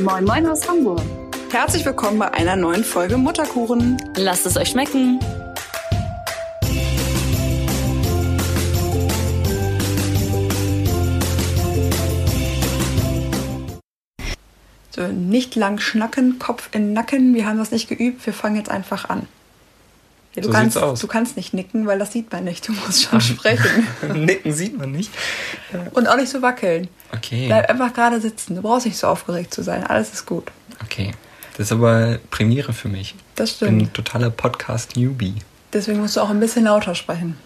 Moin Moin aus Hamburg. Herzlich willkommen bei einer neuen Folge Mutterkuchen. Lasst es euch schmecken. So, nicht lang schnacken, Kopf in Nacken. Wir haben das nicht geübt. Wir fangen jetzt einfach an. Ja, du, So kannst, aus. du kannst nicht nicken, weil das sieht man nicht. Du musst schon sprechen. Nicken sieht man nicht. Und auch nicht so wackeln. Okay. Bleib einfach gerade sitzen. Du brauchst nicht so aufgeregt zu sein. Alles ist gut. Okay. Das ist aber Premiere für mich. Das Ich bin stimmt. ein totaler Podcast-Newbie. Deswegen musst du auch ein bisschen lauter sprechen.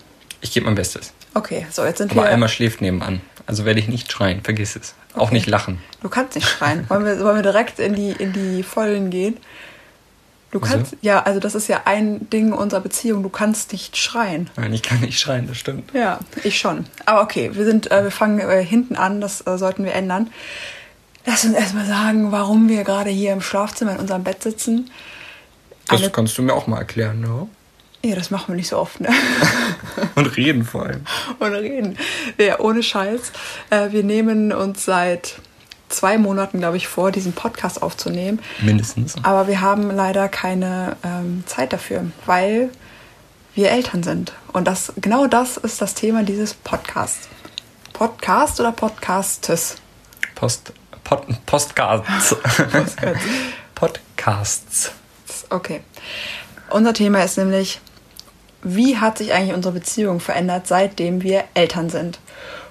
Ich gebe mein Bestes. Okay, so jetzt sind Aber wir. Alma schläft nebenan. Also werde ich nicht schreien. Vergiss es. Auch nicht lachen. Du kannst nicht schreien. Wollen wir, wollen wir direkt in die, in die Vollen gehen? Du kannst, ja, also das ist ja ein Ding unserer Beziehung. Du kannst nicht schreien. Nein, ich kann nicht schreien, das stimmt. Ja, ich schon. Aber okay, wir sind, äh, wir fangen äh, hinten an. Das äh, sollten wir ändern. Lass uns erstmal sagen, warum wir gerade hier im Schlafzimmer in unserem Bett sitzen. Das Eine- kannst du mir auch mal erklären, ne? Ja, das machen wir nicht so oft, ne? Und reden vor allem. Und reden. Ja, ohne Scheiß. Äh, wir nehmen uns seit zwei Monaten, glaube ich, vor, diesen Podcast aufzunehmen. Mindestens. Aber wir haben leider keine ähm, Zeit dafür, weil wir Eltern sind. Und das, genau das ist das Thema dieses Podcasts. Podcast oder Podcastes? Post, Pod, Postcards. Podcasts. Okay. Unser Thema ist nämlich, wie hat sich eigentlich unsere Beziehung verändert, seitdem wir Eltern sind?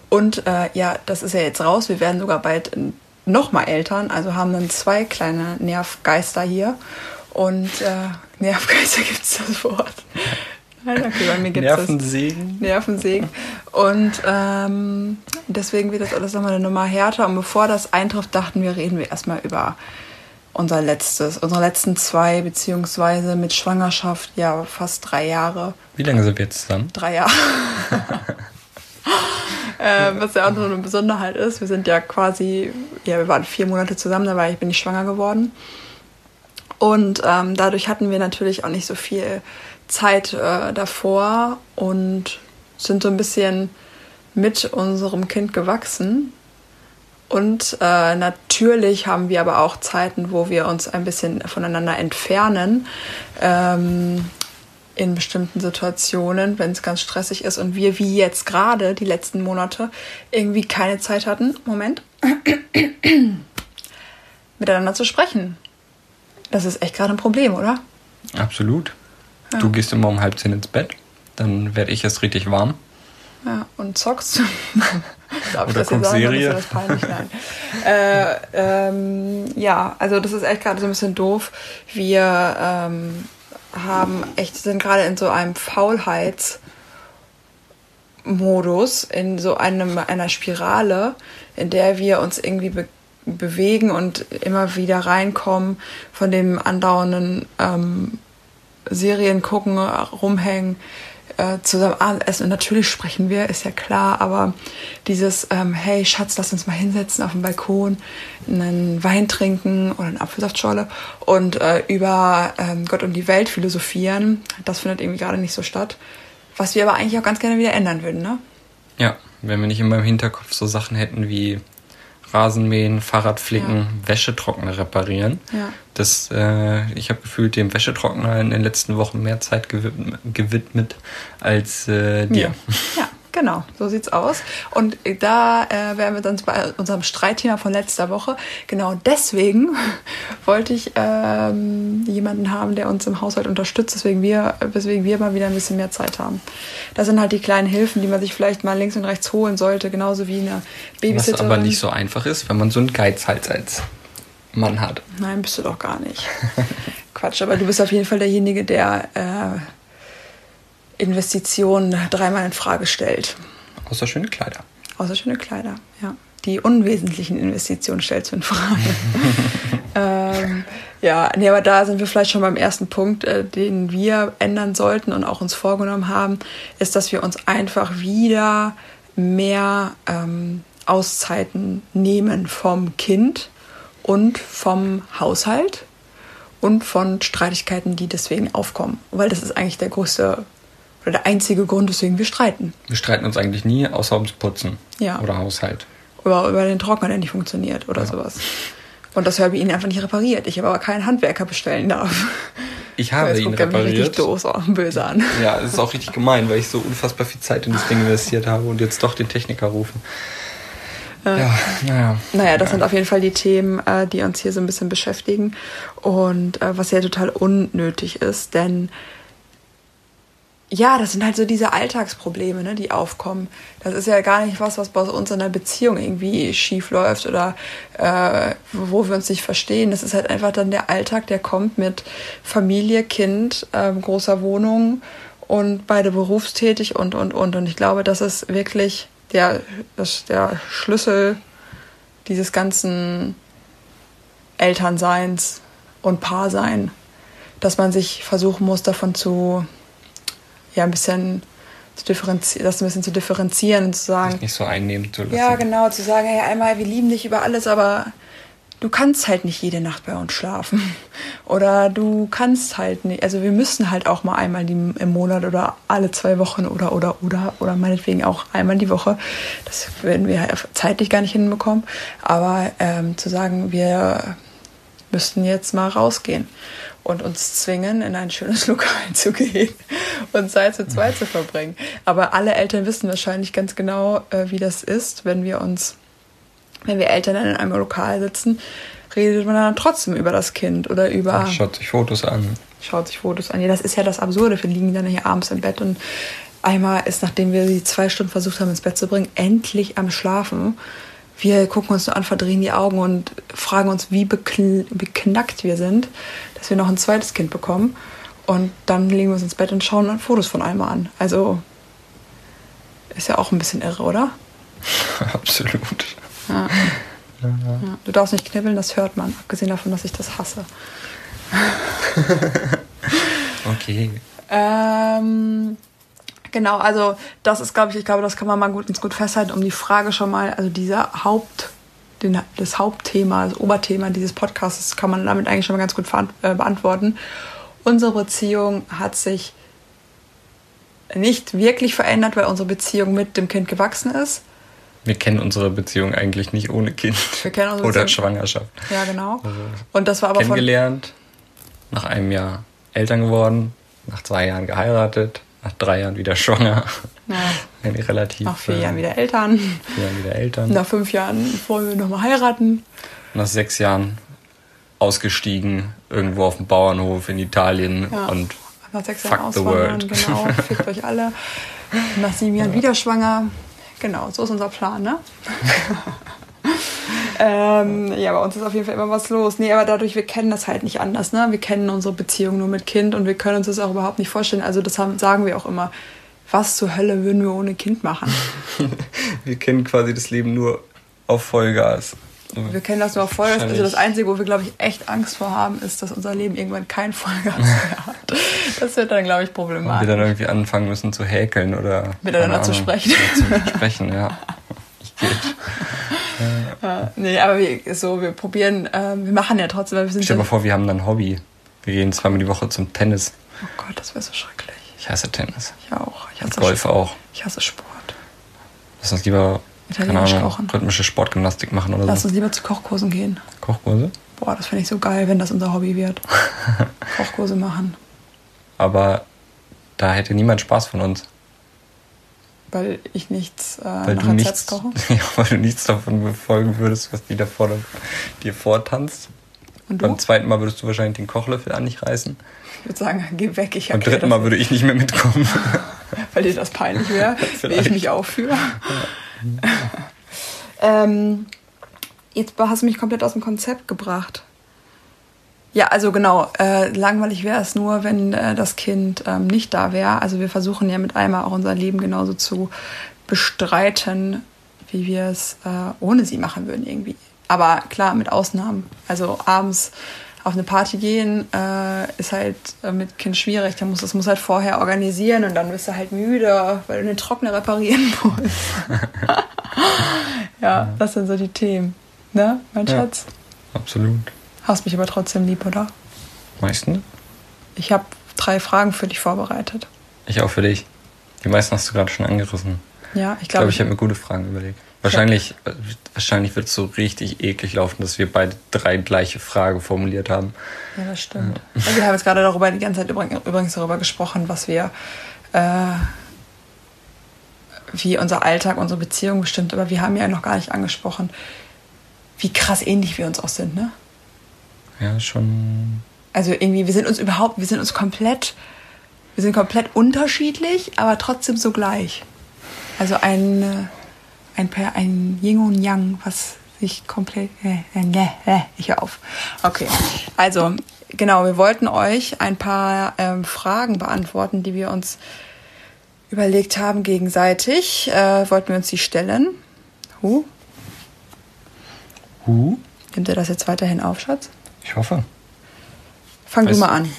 Und äh, ja, das ist ja jetzt raus. Wir werden sogar bald nochmal Eltern. Also haben dann zwei kleine Nervgeister hier. Und äh, Nervgeister gibt es das Wort. Nein, okay, bei mir gibt es Nervensägen. Nervensägen. Und ähm, deswegen wird das alles nochmal eine Nummer härter. Und bevor das eintrifft, dachten wir, reden wir erstmal über unser letztes, unsere letzten zwei, beziehungsweise mit Schwangerschaft, ja, fast drei Jahre. Wie lange sind wir jetzt zusammen? Drei Jahre. äh, was ja auch noch eine Besonderheit ist. Wir sind ja quasi, ja, wir waren vier Monate zusammen, da war ich, bin ich schwanger geworden. Und ähm, dadurch hatten wir natürlich auch nicht so viel Zeit äh, davor und sind so ein bisschen mit unserem Kind gewachsen. Und äh, natürlich haben wir aber auch Zeiten, wo wir uns ein bisschen voneinander entfernen. Ähm, in bestimmten Situationen, wenn es ganz stressig ist und wir wie jetzt gerade die letzten Monate irgendwie keine Zeit hatten, Moment, miteinander zu sprechen. Das ist echt gerade ein Problem, oder? Absolut. Du gehst immer um halb zehn ins Bett. Dann werde ich erst richtig warm. Ja, und zockst. Darf ich Oder das hier guckst sagen? Serie. Das peinlich? Nein. äh, ähm, ja, also das ist echt gerade so ein bisschen doof. Wir ähm, haben echt, sind gerade in so einem Faulheitsmodus, in so einem, einer Spirale, in der wir uns irgendwie be bewegen und immer wieder reinkommen von dem andauernden ähm, Serien gucken, rumhängen, äh, zusammen Abendessen. Und natürlich sprechen wir, ist ja klar, aber dieses, ähm, hey Schatz, lass uns mal hinsetzen auf dem Balkon, einen Wein trinken oder eine Apfelsaftschorle und äh, über ähm, Gott und die Welt philosophieren, das findet irgendwie gerade nicht so statt. Was wir aber eigentlich auch ganz gerne wieder ändern würden, ne? Ja, wenn wir nicht immer im Hinterkopf so Sachen hätten wie Rasenmähen, Fahrradflicken, Wäschetrockner reparieren. Ja. Das, äh, ich habe gefühlt dem Wäschetrockner in den letzten Wochen mehr Zeit gewidmet, gewidmet als äh, dir. Ja, genau, so sieht's aus. Und da äh, wären wir dann bei unserem Streitthema von letzter Woche. Genau deswegen wollte ich ähm, jemanden haben, der uns im Haushalt unterstützt, weswegen wir, weswegen wir mal wieder ein bisschen mehr Zeit haben. Das sind halt die kleinen Hilfen, die man sich vielleicht mal links und rechts holen sollte, genauso wie eine Was Babysitterin. aber nicht so einfach ist, wenn man so einen Geizhals als Mann hat. Nein, bist du doch gar nicht. Quatsch, aber du bist auf jeden Fall derjenige, der äh, Investitionen dreimal in Frage stellt. Außer schöne Kleider. Außer schöne Kleider, ja. Die unwesentlichen Investitionen stellst du in Frage. ähm, ja, nee, aber da sind wir vielleicht schon beim ersten Punkt, äh, den wir ändern sollten und auch uns vorgenommen haben, ist, dass wir uns einfach wieder mehr ähm, Auszeiten nehmen vom Kind und vom Haushalt und von Streitigkeiten, die deswegen aufkommen. Weil das ist eigentlich der größte oder der einzige Grund, weswegen wir streiten. Wir streiten uns eigentlich nie, außer ums Putzen Ja. oder Haushalt. Oder über den Trockner, der nicht funktioniert oder sowas. Und das Herbie ihn einfach nicht repariert. Ich aber keinen Handwerker bestellen darf. Ich habe ihn er mich richtig repariert. doof und böse an. Ja, es ist auch richtig gemein, weil ich so unfassbar viel Zeit in das Ding investiert habe und jetzt doch den Techniker rufe. Ja, naja. Naja, das sind auf jeden Fall die Themen, äh, die uns hier so ein bisschen beschäftigen. Und äh, was ja total unnötig ist, denn ja, das sind halt so diese Alltagsprobleme, ne, die aufkommen. Das ist ja gar nicht was, was bei uns in der Beziehung irgendwie schief läuft oder äh, wo wir uns nicht verstehen. Das ist halt einfach dann der Alltag, der kommt mit Familie, Kind, ähm, großer Wohnung und beide berufstätig und, und, und. Und ich glaube, das ist wirklich der, das, der Schlüssel dieses ganzen Elternseins und Paarsein, dass man sich versuchen muss, davon zu, ja, ein bisschen zu differenzieren, das ein bisschen zu differenzieren und zu sagen, Nicht so einnehmen zu lassen. ja, genau, zu sagen, hey, einmal, wir lieben dich über alles, aber du kannst halt nicht jede Nacht bei uns schlafen. Oder du kannst halt nicht, also wir müssen halt auch mal einmal im Monat oder alle zwei Wochen oder, oder, oder, oder meinetwegen auch einmal die Woche. Das werden wir zeitlich gar nicht hinbekommen. Aber ähm, zu sagen, wir müssten jetzt mal rausgehen und uns zwingen, in ein schönes Lokal zu gehen und Zeit zu zweit zu verbringen. Aber alle Eltern wissen wahrscheinlich ganz genau, äh, wie das ist, wenn wir uns, wenn wir Eltern in einem Lokal sitzen, redet man dann trotzdem über das Kind oder über Schaut sich Fotos an. schaut sich Fotos an. Ja, das ist ja das Absurde. Wir liegen dann hier abends im Bett und einmal ist, nachdem wir sie zwei Stunden versucht haben, ins Bett zu bringen, endlich am Schlafen. Wir gucken uns nur an, verdrehen die Augen und fragen uns, wie bekn beknackt wir sind, dass wir noch ein zweites Kind bekommen. Und dann legen wir uns ins Bett und schauen Fotos von einmal an. Also ist ja auch ein bisschen irre, oder? Absolut. Ja. Ja. Du darfst nicht knibbeln, das hört man. Abgesehen davon, dass ich das hasse. Okay. Ähm, genau, also das ist, glaube ich, ich glaube, das kann man mal gut, ganz gut festhalten, um die Frage schon mal, also dieser Haupt, den, das Hauptthema, das Oberthema dieses Podcasts kann man damit eigentlich schon mal ganz gut äh, beantworten. Unsere Beziehung hat sich nicht wirklich verändert, weil unsere Beziehung mit dem Kind gewachsen ist. Wir kennen unsere Beziehung eigentlich nicht ohne Kind. Wir kennen unsere Oder Beziehung- Schwangerschaft. Ja, genau. Also Und das war aber von, kennengelernt, nach einem Jahr Eltern geworden, nach zwei Jahren geheiratet, nach drei Jahren wieder schwanger. Ja. Relativ. nach vier äh, Jahren wieder Eltern, vier Jahren wieder Eltern. nach fünf Jahren wollen wir nochmal heiraten. Nach sechs Jahren ausgestiegen, irgendwo auf dem Bauernhof in Italien Ja. und Nach sechs Jahren auswandern, genau, fickt euch alle. Nach sieben Jahren wieder schwanger. Genau, so ist unser Plan, ne? ähm, ja, bei uns ist auf jeden Fall immer was los. Nee, aber dadurch, wir kennen das halt nicht anders, ne? Wir kennen unsere Beziehung nur mit Kind und wir können uns das auch überhaupt nicht vorstellen. Also das haben, sagen wir auch immer. Was zur Hölle würden wir ohne Kind machen? wir kennen quasi das Leben nur auf Vollgas. Wir kennen das nur auf Vollgas. Also das. Einzige, wo wir, glaube ich, echt Angst vor haben, ist, dass unser Leben irgendwann kein Vollgas mehr hat. Das wird dann, glaube ich, Und problematisch. wir dann irgendwie anfangen müssen zu häkeln oder Miteinander zu sprechen. Zu sprechen, ja. Ich geht. Ja, nee, aber wir, so, wir probieren, ähm, wir machen ja trotzdem, weil wir sind Stell dir mal vor, wir haben dann ein Hobby. Wir gehen zweimal die Woche zum Tennis. Oh Gott, das wäre so schrecklich. Ich hasse Tennis. Ich auch. Ich hasse Golf Sport. auch. Ich hasse Sport. Lass uns lieber keine Ahnung, kochen. rhythmische Sportgymnastik machen oder Lass so. uns lieber zu Kochkursen gehen. Kochkurse. Boah, das finde ich so geil, wenn das unser Hobby wird. Kochkurse machen. Aber da hätte niemand Spaß von uns. Weil ich nichts äh, Weil nach nichts, koche. ja, weil du nichts davon befolgen würdest, was die da vor dir vortanzt. Und du? Beim zweiten Mal würdest du wahrscheinlich den Kochlöffel an dich reißen. Ich würde sagen, geh weg. Ich Beim dritten Mal würde ich nicht mehr mitkommen. weil dir das peinlich wäre, wie ich mich aufführe. ähm, jetzt hast du mich komplett aus dem Konzept gebracht. Ja, also genau, äh, langweilig wäre es nur, wenn äh, das Kind ähm, nicht da wäre. Also wir versuchen ja mit Alma auch unser Leben genauso zu bestreiten, wie wir es äh, ohne sie machen würden irgendwie. Aber klar, mit Ausnahmen. Also abends auf eine Party gehen äh, ist halt äh, mit Kind schwierig. Da muss, das muss halt vorher organisieren und dann bist du halt müde, weil du den Trockner reparieren musst. ja, das sind so die Themen. Ne, mein Ja. Schatz? Absolut. Hast mich aber trotzdem lieb, oder? Meistens? Ich habe drei Fragen für dich vorbereitet. Ich auch für dich. Die meisten hast du gerade schon angerissen. Ja, ich Ich glaube, glaube, ich habe mir gute Fragen überlegt. Wahrscheinlich, ja. wahrscheinlich wird es so richtig eklig laufen, dass wir beide drei gleiche Frage formuliert haben. Ja, das stimmt. Ja. Also wir haben jetzt gerade darüber die ganze Zeit übrigens darüber gesprochen, was wir, äh, wie unser Alltag, unsere Beziehung bestimmt, aber wir haben ja noch gar nicht angesprochen, wie krass ähnlich wir uns auch sind, ne? Ja, schon. Also irgendwie, wir sind uns überhaupt, wir sind uns komplett, wir sind komplett unterschiedlich, aber trotzdem so gleich. Also ein, äh, ein, ein Yin und Yang, was sich komplett. Äh, äh, äh, ich höre auf. Okay. Also, genau, wir wollten euch ein paar ähm, Fragen beantworten, die wir uns überlegt haben gegenseitig. Äh, wollten wir uns die stellen. Hu? Hu? Nimmt ihr das jetzt weiterhin auf, Schatz? Ich hoffe. Fang weißt, du mal an.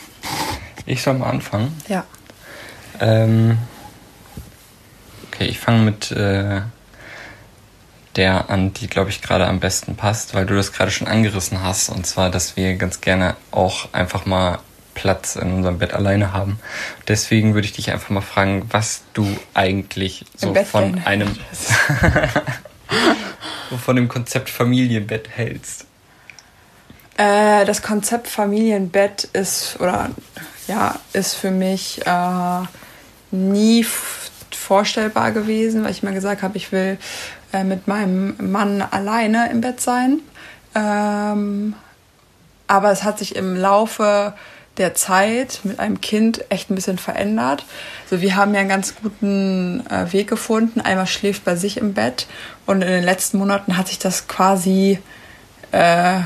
Ich soll mal anfangen? Ja. Ähm, okay, ich fange mit äh, der an, die, glaube ich, gerade am besten passt, weil du das gerade schon angerissen hast. Und zwar, dass wir ganz gerne auch einfach mal Platz in unserem Bett alleine haben. Deswegen würde ich dich einfach mal fragen, was du eigentlich so von einem von dem Konzept Familienbett hältst. Äh, das Konzept Familienbett ist oder ja ist für mich äh, nie vorstellbar gewesen, weil ich mir gesagt habe, ich will äh, mit meinem Mann alleine im Bett sein. Ähm, aber es hat sich im Laufe der Zeit mit einem Kind echt ein bisschen verändert. Also wir haben ja einen ganz guten äh, Weg gefunden. Einmal schläft bei sich im Bett und in den letzten Monaten hat sich das quasi äh,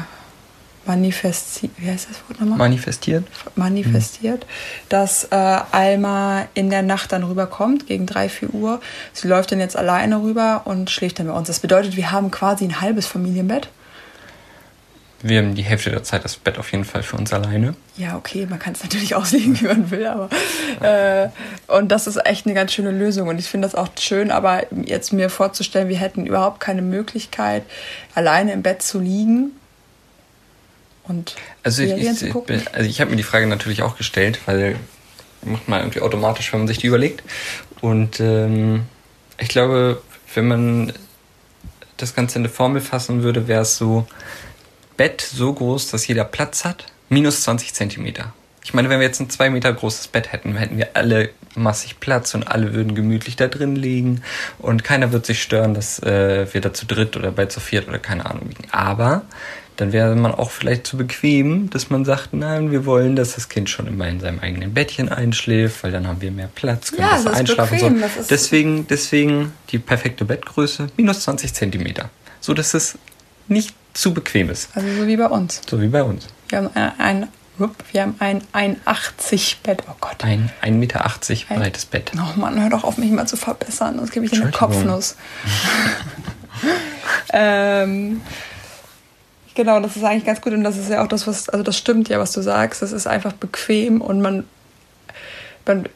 manifestiert, wie heißt das Wort nochmal? Manifestiert. Manifestiert, mhm. dass äh, Alma in der Nacht dann rüberkommt, gegen drei, vier Uhr. Sie läuft dann jetzt alleine rüber und schläft dann bei uns. Das bedeutet, wir haben quasi ein halbes Familienbett. Wir haben die Hälfte der Zeit das Bett auf jeden Fall für uns alleine. Ja, okay, man kann es natürlich auslegen, wie man will, aber äh, und das ist echt eine ganz schöne Lösung und ich finde das auch schön, aber jetzt mir vorzustellen, wir hätten überhaupt keine Möglichkeit, alleine im Bett zu liegen und also ich, ich, ich, also ich habe mir die Frage natürlich auch gestellt, weil macht man irgendwie automatisch, wenn man sich die überlegt. Und ähm, ich glaube, wenn man das Ganze in eine Formel fassen würde, wäre es so Bett so groß, dass jeder Platz hat, minus 20 Zentimeter. Ich meine, wenn wir jetzt ein zwei Meter großes Bett hätten, hätten wir alle massig Platz und alle würden gemütlich da drin liegen und keiner wird sich stören, dass äh, wir da zu dritt oder bei zu viert oder keine Ahnung liegen. Aber dann wäre man auch vielleicht zu bequem, dass man sagt, nein, wir wollen, dass das Kind schon immer in seinem eigenen Bettchen einschläft, weil dann haben wir mehr Platz, können ja, besser einschlafen. Bequem, so. Deswegen, deswegen die perfekte Bettgröße, minus 20 Zentimeter. So dass es nicht zu bequem ist. Also so wie bei uns. So wie bei uns. Wir haben ein, ein wir haben ein 1,80 Bett. Oh Gott. Ein 1,80 Meter breites Bett. Oh Mann, hör doch auf, mich mal zu verbessern, sonst gebe ich eine Kopfnuss. ähm, Genau, das ist eigentlich ganz gut und das ist ja auch das, was, also das stimmt ja, was du sagst. Das ist einfach bequem und man, man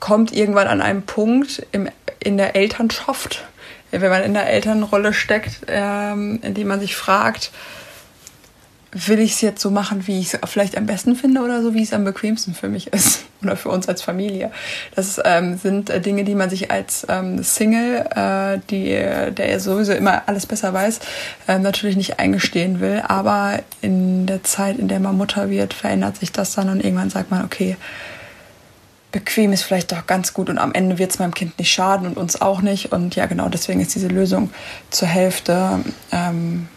kommt irgendwann an einen Punkt im, in der Elternschaft, wenn man in der Elternrolle steckt, ähm, in dem man sich fragt, will ich es jetzt so machen, wie ich es vielleicht am besten finde oder so, wie es am bequemsten für mich ist oder für uns als Familie. Das ähm, sind äh, Dinge, die man sich als ähm, Single, äh, die, der ja sowieso immer alles besser weiß, äh, natürlich nicht eingestehen will. Aber in der Zeit, in der man Mutter wird, verändert sich das dann und irgendwann sagt man, okay, bequem ist vielleicht doch ganz gut und am Ende wird es meinem Kind nicht schaden und uns auch nicht. Und ja, genau deswegen ist diese Lösung zur Hälfte ähm,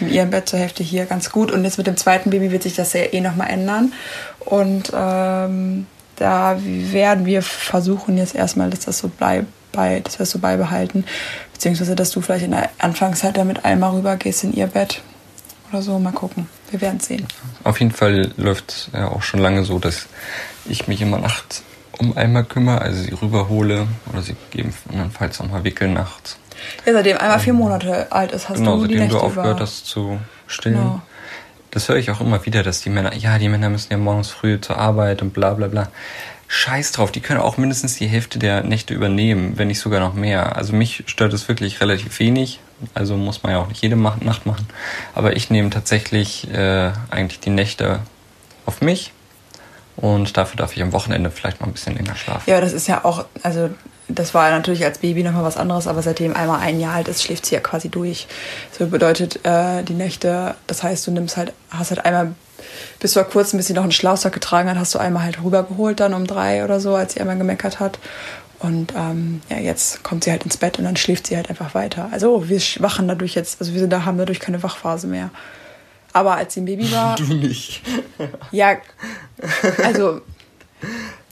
in ihrem Bett zur Hälfte hier ganz gut. Und jetzt mit dem zweiten Baby wird sich das ja eh nochmal ändern. Und ähm, da werden wir versuchen jetzt erstmal, dass das so bleibt, bei, dass wir es so beibehalten. Beziehungsweise, dass du vielleicht in der Anfangszeit damit einmal rübergehst in ihr Bett oder so. Mal gucken. Wir werden sehen. Auf jeden Fall läuft es ja auch schon lange so, dass ich mich immer nachts um einmal kümmere, also sie rüberhole oder sie gegebenenfalls auch mal wickeln nachts. Ja, seitdem einmal vier Monate alt ist, hast genau, du die Nächte du aufgehört hast zu stillen. Genau. Das höre ich auch immer wieder, dass die Männer, ja, die Männer müssen ja morgens früh zur Arbeit und bla bla bla. Scheiß drauf, die können auch mindestens die Hälfte der Nächte übernehmen, wenn nicht sogar noch mehr. Also mich stört es wirklich relativ wenig. Also muss man ja auch nicht jede Nacht machen. Aber ich nehme tatsächlich äh, eigentlich die Nächte auf mich. Und dafür darf ich am Wochenende vielleicht mal ein bisschen länger schlafen. Ja, das ist ja auch, also das war natürlich als Baby nochmal was anderes, aber seitdem einmal ein Jahr alt ist, schläft sie ja quasi durch. So bedeutet äh, die Nächte, das heißt, du nimmst halt, hast halt einmal bis vor kurzem, bis sie noch einen Schlafsack getragen hat, hast du einmal halt rübergeholt dann um drei oder so, als sie einmal gemeckert hat. Und ähm, ja, jetzt kommt sie halt ins Bett und dann schläft sie halt einfach weiter. Also wir wachen dadurch jetzt, also wir sind da, haben dadurch keine Wachphase mehr. Aber als sie ein Baby war. Du nicht. ja, also.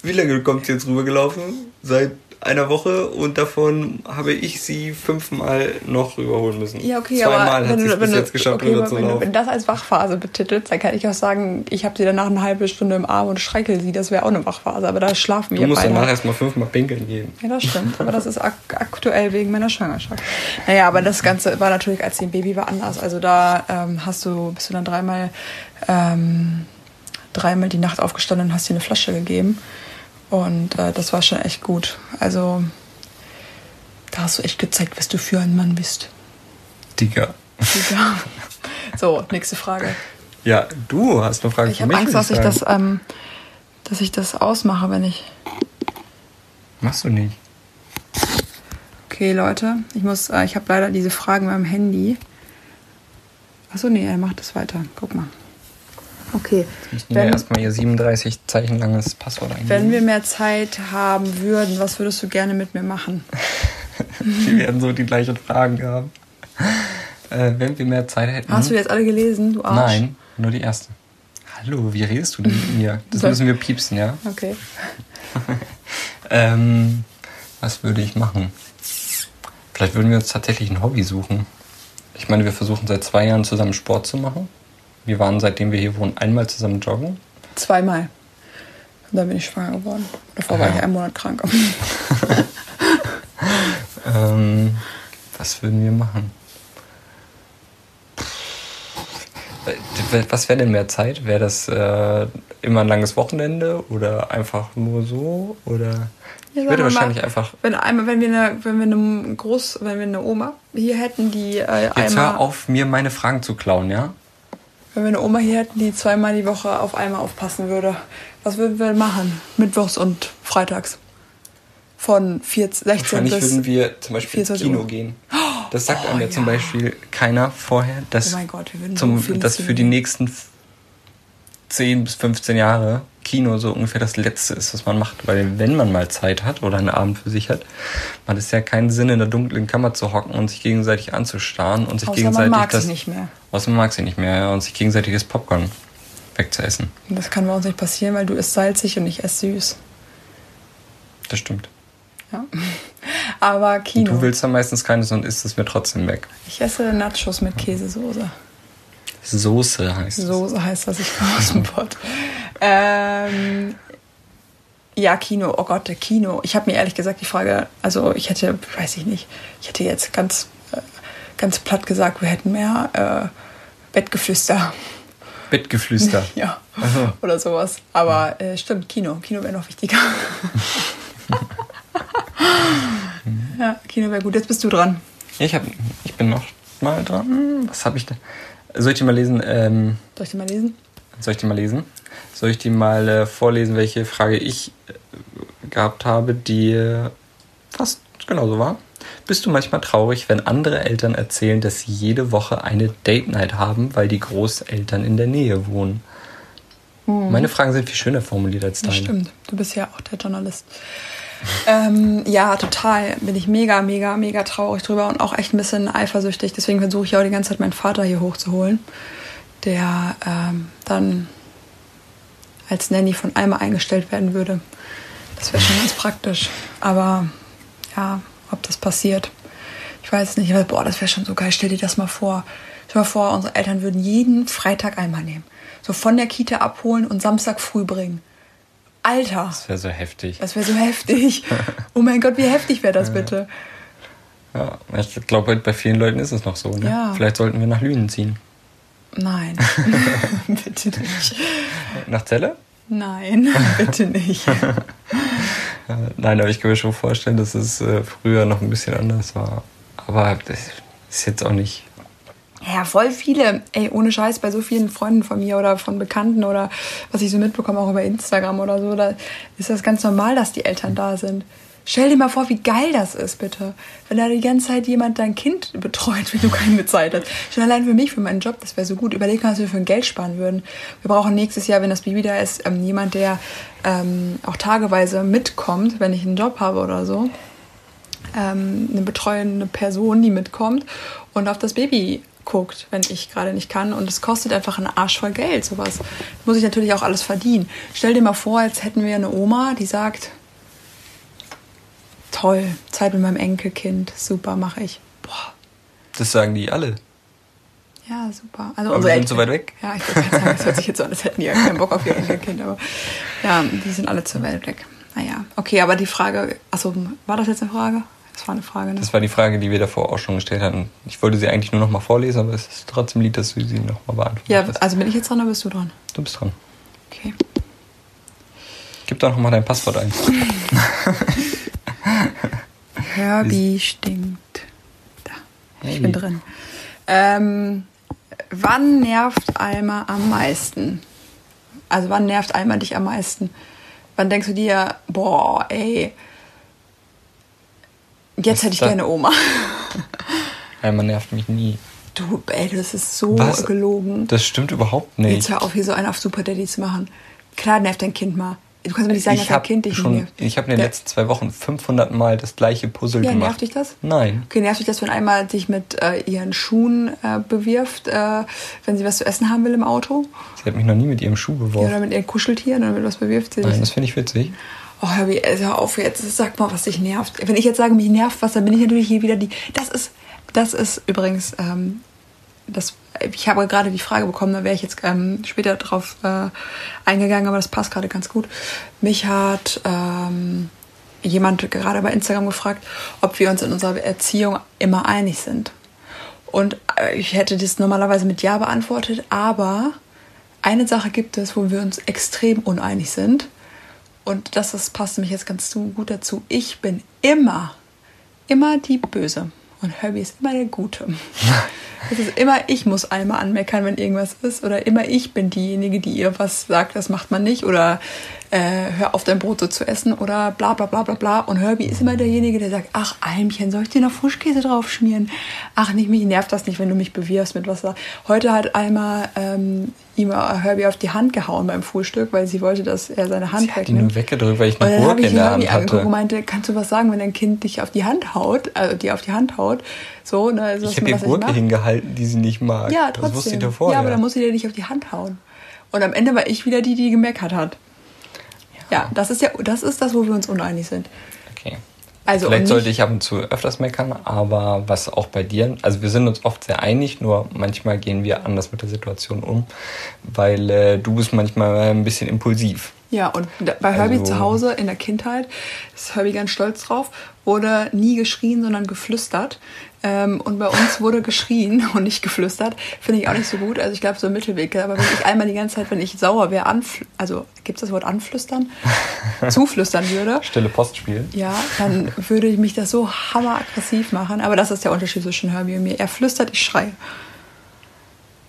Wie lange kommt sie jetzt rübergelaufen? Seit einer Woche und davon habe ich sie fünfmal noch überholen müssen. Ja, okay, Zweimal aber hat sie es bis du, jetzt geschafft, okay, rüber zu laufen. Wenn, du das als Wachphase betitelst, dann kann ich auch sagen, ich habe sie danach eine halbe Stunde im Arm und streichel sie. Das wäre auch eine Wachphase, aber da schlafen wir Du musst danach erstmal fünfmal pinkeln gehen. Ja, das stimmt. Aber das ist ak aktuell wegen meiner Schwangerschaft. Naja, aber das Ganze war natürlich, als sie ein Baby war, anders. Also da ähm, hast du, bist du dann dreimal, ähm, dreimal die Nacht aufgestanden und hast ihr eine Flasche gegeben. Und äh, das war schon echt gut. Also da hast du echt gezeigt, was du für ein Mann bist. Digga. Digga. So, nächste Frage. Ja, du hast eine Frage ich für mich. Ich habe Angst, dass ich, das, ähm, dass ich das ausmache, wenn ich. Machst du nicht. Okay, Leute, ich muss, äh, ich habe leider diese Fragen beim Handy. Achso, nee, er macht das weiter. Guck mal. Okay. Jetzt müssen wir erstmal ihr 37 Zeichen langes Passwort eingeben. Wenn wir mehr Zeit haben würden, was würdest du gerne mit mir machen? wir werden so die gleichen Fragen haben. Äh, wenn wir mehr Zeit hätten. Hast du jetzt alle gelesen, du Arsch? Nein, nur die erste. Hallo, wie redest du denn mit mir? Das müssen wir piepsen, ja? Okay. ähm, was würde ich machen? Vielleicht würden wir uns tatsächlich ein Hobby suchen. Ich meine, wir versuchen seit zwei Jahren zusammen Sport zu machen. Wir waren, seitdem wir hier wohnen, einmal zusammen joggen. Zweimal. Und dann bin ich schwanger geworden. Davor ja. war ich einen Monat krank. ähm, was würden wir machen? Was wäre denn mehr Zeit? Wäre das äh, immer ein langes Wochenende oder einfach nur so? Oder ja, ich würde wahrscheinlich mal, einfach. Wenn einmal, wenn wir eine, wenn wir eine Groß, wenn wir eine Oma hier hätten, die äh, Jetzt einmal. hör auf, mir meine Fragen zu klauen, ja? Wenn wir eine Oma hier hätten, die zweimal die Woche auf einmal aufpassen würde, was würden wir machen? Mittwochs und freitags. Von 14, 16 bis würden wir zum Beispiel ins Kino Uhr. gehen. Das sagt oh, einem ja, zum Beispiel keiner vorher, dass, oh Gott, zum, so dass für die nächsten 10 bis 15 Jahre Kino so ungefähr das Letzte ist, was man macht. Weil wenn man mal Zeit hat oder einen Abend für sich hat, macht es ja keinen Sinn, in der dunklen Kammer zu hocken und sich gegenseitig anzustarren und sich Außer gegenseitig man mag das. Nicht mehr. Außer man mag sie nicht mehr, und sich gegenseitig das Popcorn wegzuessen. Das kann bei uns nicht passieren, weil du isst salzig und ich esse süß. Das stimmt. Ja. Aber Kino. Und du willst dann meistens keines und isst es mir trotzdem weg. Ich esse Nachos mit Käsesoße. Soße heißt das. Soße heißt das, ich komme aus dem Pott. Ähm, ja, Kino, oh Gott, der Kino. Ich habe mir ehrlich gesagt die Frage, also ich hätte, weiß ich nicht, ich hätte jetzt ganz, äh, ganz platt gesagt, wir hätten mehr äh, Bettgeflüster. Bettgeflüster? ja, Aha. oder sowas. Aber äh, stimmt, Kino. Kino wäre noch wichtiger. ja, Kino wäre gut. Jetzt bist du dran. Ich, hab, ich bin noch mal dran. Was habe ich denn? Soll ich dir mal lesen? Ähm, soll ich dir mal lesen? Soll ich dir mal lesen? Soll ich dir mal äh, vorlesen, welche Frage ich äh, gehabt habe, die äh, fast genauso war? Bist du manchmal traurig, wenn andere Eltern erzählen, dass sie jede Woche eine Date Night haben, weil die Großeltern in der Nähe wohnen? Hm. Meine Fragen sind viel schöner formuliert als deine. Das stimmt. Du bist ja auch der Journalist. Ähm, ja, total. Bin ich mega, mega, mega traurig drüber und auch echt ein bisschen eifersüchtig. Deswegen versuche ich auch die ganze Zeit meinen Vater hier hochzuholen, der ähm, dann als Nanny von einmal eingestellt werden würde. Das wäre schon ganz praktisch. Aber ja, ob das passiert, ich weiß nicht. Aber, boah, das wäre schon so geil. Stell dir das mal vor. Stell dir mal vor, unsere Eltern würden jeden Freitag einmal nehmen. So von der Kita abholen und Samstag früh bringen. Alter. Das wäre so heftig. Das wäre so heftig. Oh mein Gott, wie heftig wäre das bitte? Ja, ich glaube, bei vielen Leuten ist es noch so. Ne? Ja. Vielleicht sollten wir nach Lünen ziehen. Nein, bitte nicht. Nach Celle? Nein, bitte nicht. Nein, aber ich kann mir schon vorstellen, dass es äh, früher noch ein bisschen anders war. Aber das ist jetzt auch nicht ja, voll viele, ey, ohne Scheiß, bei so vielen Freunden von mir oder von Bekannten oder was ich so mitbekomme, auch über Instagram oder so, da ist das ganz normal, dass die Eltern da sind. Stell dir mal vor, wie geil das ist, bitte. Wenn da die ganze Zeit jemand dein Kind betreut, wenn du keine Zeit hast. Schon allein für mich, für meinen Job, das wäre so gut. Überleg mal, was wir für ein Geld sparen würden. Wir brauchen nächstes Jahr, wenn das Baby da ist, ähm, jemand, der ähm, auch tageweise mitkommt, wenn ich einen Job habe oder so. Ähm, eine betreuende Person, die mitkommt und auf das Baby guckt, wenn ich gerade nicht kann. Und es kostet einfach einen Arsch voll Geld, sowas. Muss ich natürlich auch alles verdienen. Stell dir mal vor, als hätten wir eine Oma, die sagt, toll, Zeit mit meinem Enkelkind, super, mache ich. Boah. Das sagen die alle. Ja, super. Also aber wir sind so weit weg. Ja, ich würde sagen, das hört sich jetzt so an, als hätten die ja keinen Bock auf ihr Enkelkind, aber ja, die sind alle zu weit weg. Naja, okay, aber die Frage, achso, war das jetzt eine Frage? Das war eine Frage, ne? Das war die Frage, die wir davor auch schon gestellt hatten. Ich wollte sie eigentlich nur noch mal vorlesen, aber es ist trotzdem lieb, dass du sie noch mal beantwortest. Ja, also bin ich jetzt dran oder bist du dran? Du bist dran. Okay. Gib doch noch mal dein Passwort ein. Herbie stinkt. Da, ich bin drin. Ähm, wann nervt Alma am meisten? Also wann nervt Alma dich am meisten? Wann denkst du dir, boah, ey, jetzt Was hätte ich gerne Oma. Alma nervt mich nie. Du, ey, das ist so Was? gelogen. Das stimmt überhaupt Jetzt nicht. hör auf, hier so einen auf Super Daddy zu machen. Klar nervt dein Kind mal. Du kannst mir nicht sagen, dass Ich dein habe Kind dich schon, nervt. ich habe in den Der- letzten zwei Wochen 500 Mal das gleiche Puzzle Ja, gemacht. nervt dich das? Nein. Okay, nervt dich das, wenn einmal dich mit äh, ihren Schuhen äh, bewirft, äh, wenn sie was zu essen haben will im Auto? Sie hat mich noch nie mit ihrem Schuh Ja, beworfen. oder mit ihren Kuscheltieren oder mit was bewirft sie? Nein, das finde ich witzig. Oh, hör, wie, also hör auf jetzt, sag mal, was dich nervt. Wenn ich jetzt sage, mich nervt was, dann bin ich natürlich hier wieder die. Das ist, das ist übrigens, ähm, das, ich habe gerade die Frage bekommen, da wäre ich jetzt ähm, später drauf äh, eingegangen, aber das passt gerade ganz gut. Mich hat ähm, jemand gerade bei Instagram gefragt, ob wir uns in unserer Erziehung immer einig sind. Und äh, ich hätte das normalerweise mit Ja beantwortet, aber eine Sache gibt es, wo wir uns extrem uneinig sind. Und das, das passt nämlich jetzt ganz gut dazu. Ich bin immer, immer die Böse. Und Herbie ist immer der Gute. Es ist immer, ich muss einmal anmeckern, wenn irgendwas ist. Oder immer ich bin diejenige, die ihr was sagt, das macht man nicht. Oder äh, hör auf, dein Brot so zu essen. Oder bla bla bla bla bla. Und Herbie ist immer derjenige, der sagt, ach Almchen, soll ich dir noch Frischkäse drauf schmieren? Ach, nicht, mich nervt das nicht, wenn du mich bewirfst mit was. Heute hat Alma ähm, ihm Herbie auf die Hand gehauen beim Frühstück, weil sie wollte, dass er seine Hand Sie hat ihn wegnimmt. nur weggedrückt, weil ich eine Gurke ich in der Hand hatte. und meinte, kannst du was sagen, wenn dein Kind dich auf die Hand haut, also dir auf die Hand haut? So, ne, also Ich habe ihr Gurke hingehalten, die sie nicht mag. Ja, trotzdem. Das wusste ich davor. ja, aber dann muss sie dir nicht auf die Hand hauen. Und am Ende war ich wieder die, die gemeckert hat. Ja, das ist ja, das ist das, wo wir uns uneinig sind. Also Vielleicht sollte ich ab und zu öfters meckern, aber was auch bei dir, also wir sind uns oft sehr einig, nur manchmal gehen wir anders mit der Situation um, weil äh, du bist manchmal ein bisschen impulsiv. Ja, und bei Herbie Also- zu Hause in der Kindheit ist Herbie ganz stolz drauf, wurde nie geschrien, sondern geflüstert. Ähm, und bei uns wurde geschrien und nicht geflüstert. Finde ich auch nicht so gut. Also ich glaube, so ein Mittelweg. Aber wenn ich einmal die ganze Zeit, wenn ich sauer wäre, anfl also gibt es das Wort anflüstern? Zuflüstern würde. Stille Postspiel. Ja, dann würde ich mich das so hammeraggressiv machen. Aber das ist der Unterschied zwischen Herbie und mir. Er flüstert, ich schreie.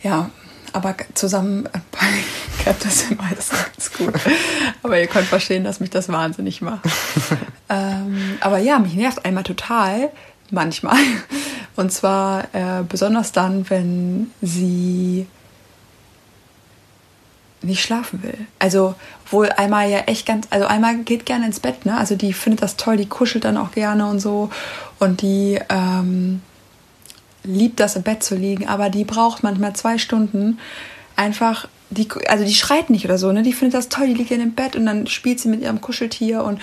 Ja, aber zusammen klappt das immer alles ganz gut. Aber ihr könnt verstehen, dass mich das wahnsinnig macht. ähm, aber ja, mich nervt einmal total, manchmal. Und zwar äh, besonders dann, wenn sie nicht schlafen will. Also, obwohl einmal ja echt ganz, also einmal geht gerne ins Bett, ne? Also die findet das toll, die kuschelt dann auch gerne und so. Und die ähm, liebt das im Bett zu liegen, aber die braucht manchmal zwei Stunden einfach. Die, also die schreit nicht oder so, ne? Die findet das toll, die liegt in dem Bett und dann spielt sie mit ihrem Kuscheltier und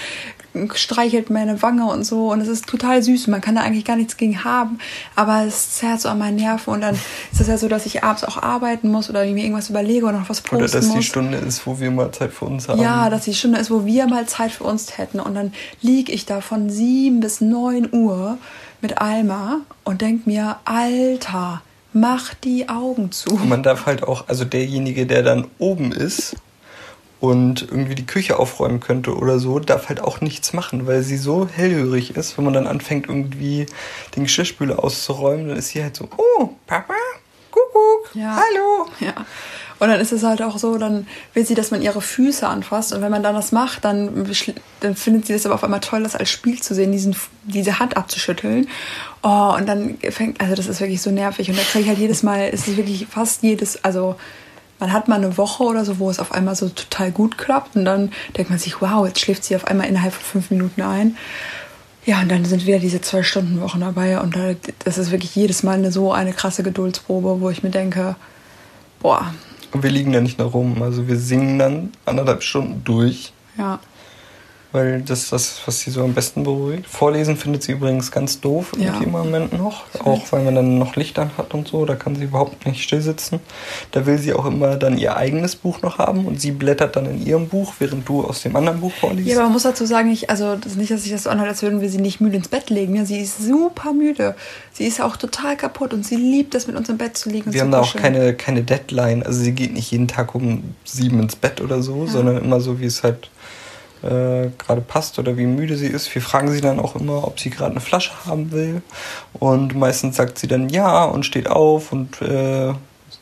streichelt meine Wange und so und es ist total süß man kann da eigentlich gar nichts gegen haben, aber es zerrt so an meinen Nerven und dann ist es ja so, dass ich abends auch arbeiten muss oder mir irgendwas überlege oder noch was posten Oder dass die muss. Stunde ist, wo wir mal Zeit für uns haben. Ja, dass die Stunde ist, wo wir mal Zeit für uns hätten. Und dann liege ich da von sieben bis neun Uhr mit Alma und denk mir, Alter, mach die Augen zu. Und man darf halt auch, also derjenige, der dann oben ist und irgendwie die Küche aufräumen könnte oder so, darf halt auch nichts machen, weil sie so hellhörig ist. Wenn man dann anfängt, irgendwie den Geschirrspüler auszuräumen, dann ist sie halt so, oh, Papa, Kuckuck, Ja. hallo. Ja. Und dann ist es halt auch so, dann will sie, dass man ihre Füße anfasst. Und wenn man dann das macht, dann, dann findet sie das aber auf einmal toll, das als Spiel zu sehen, diesen, diese Hand abzuschütteln. Oh, und dann fängt, also das ist wirklich so nervig. Und da kriege ich halt jedes Mal, ist es wirklich fast jedes, also man hat mal eine Woche oder so, wo es auf einmal so total gut klappt. Und dann denkt man sich, wow, jetzt schläft sie auf einmal innerhalb von fünf Minuten ein. Ja, und dann sind wieder diese zwei Stunden Wochen dabei und das ist wirklich jedes Mal eine, so eine krasse Geduldsprobe, wo ich mir denke, boah. Und wir liegen da nicht nur rum, also wir singen dann anderthalb Stunden durch. Ja weil das ist das, was sie so am besten beruhigt. Vorlesen findet sie übrigens ganz doof ja. im Moment noch, auch weil man dann noch Licht an hat und so, da kann sie überhaupt nicht still sitzen. Da will sie auch immer dann ihr eigenes Buch noch haben und sie blättert dann in ihrem Buch, während du aus dem anderen Buch vorliest. Ja, aber man muss dazu sagen, ich, also das ist nicht, dass ich das so anhört, als würden wir sie nicht müde ins Bett legen. Ja, sie ist super müde. Sie ist auch total kaputt und sie liebt es, mit uns im Bett zu liegen. wir haben da auch keine, keine Deadline. Also sie geht nicht jeden Tag um sieben ins Bett oder so, ja. sondern immer so, wie es halt äh, gerade passt oder wie müde sie ist. Wir fragen sie dann auch immer, ob sie gerade eine Flasche haben will. Und meistens sagt sie dann ja und steht auf und äh,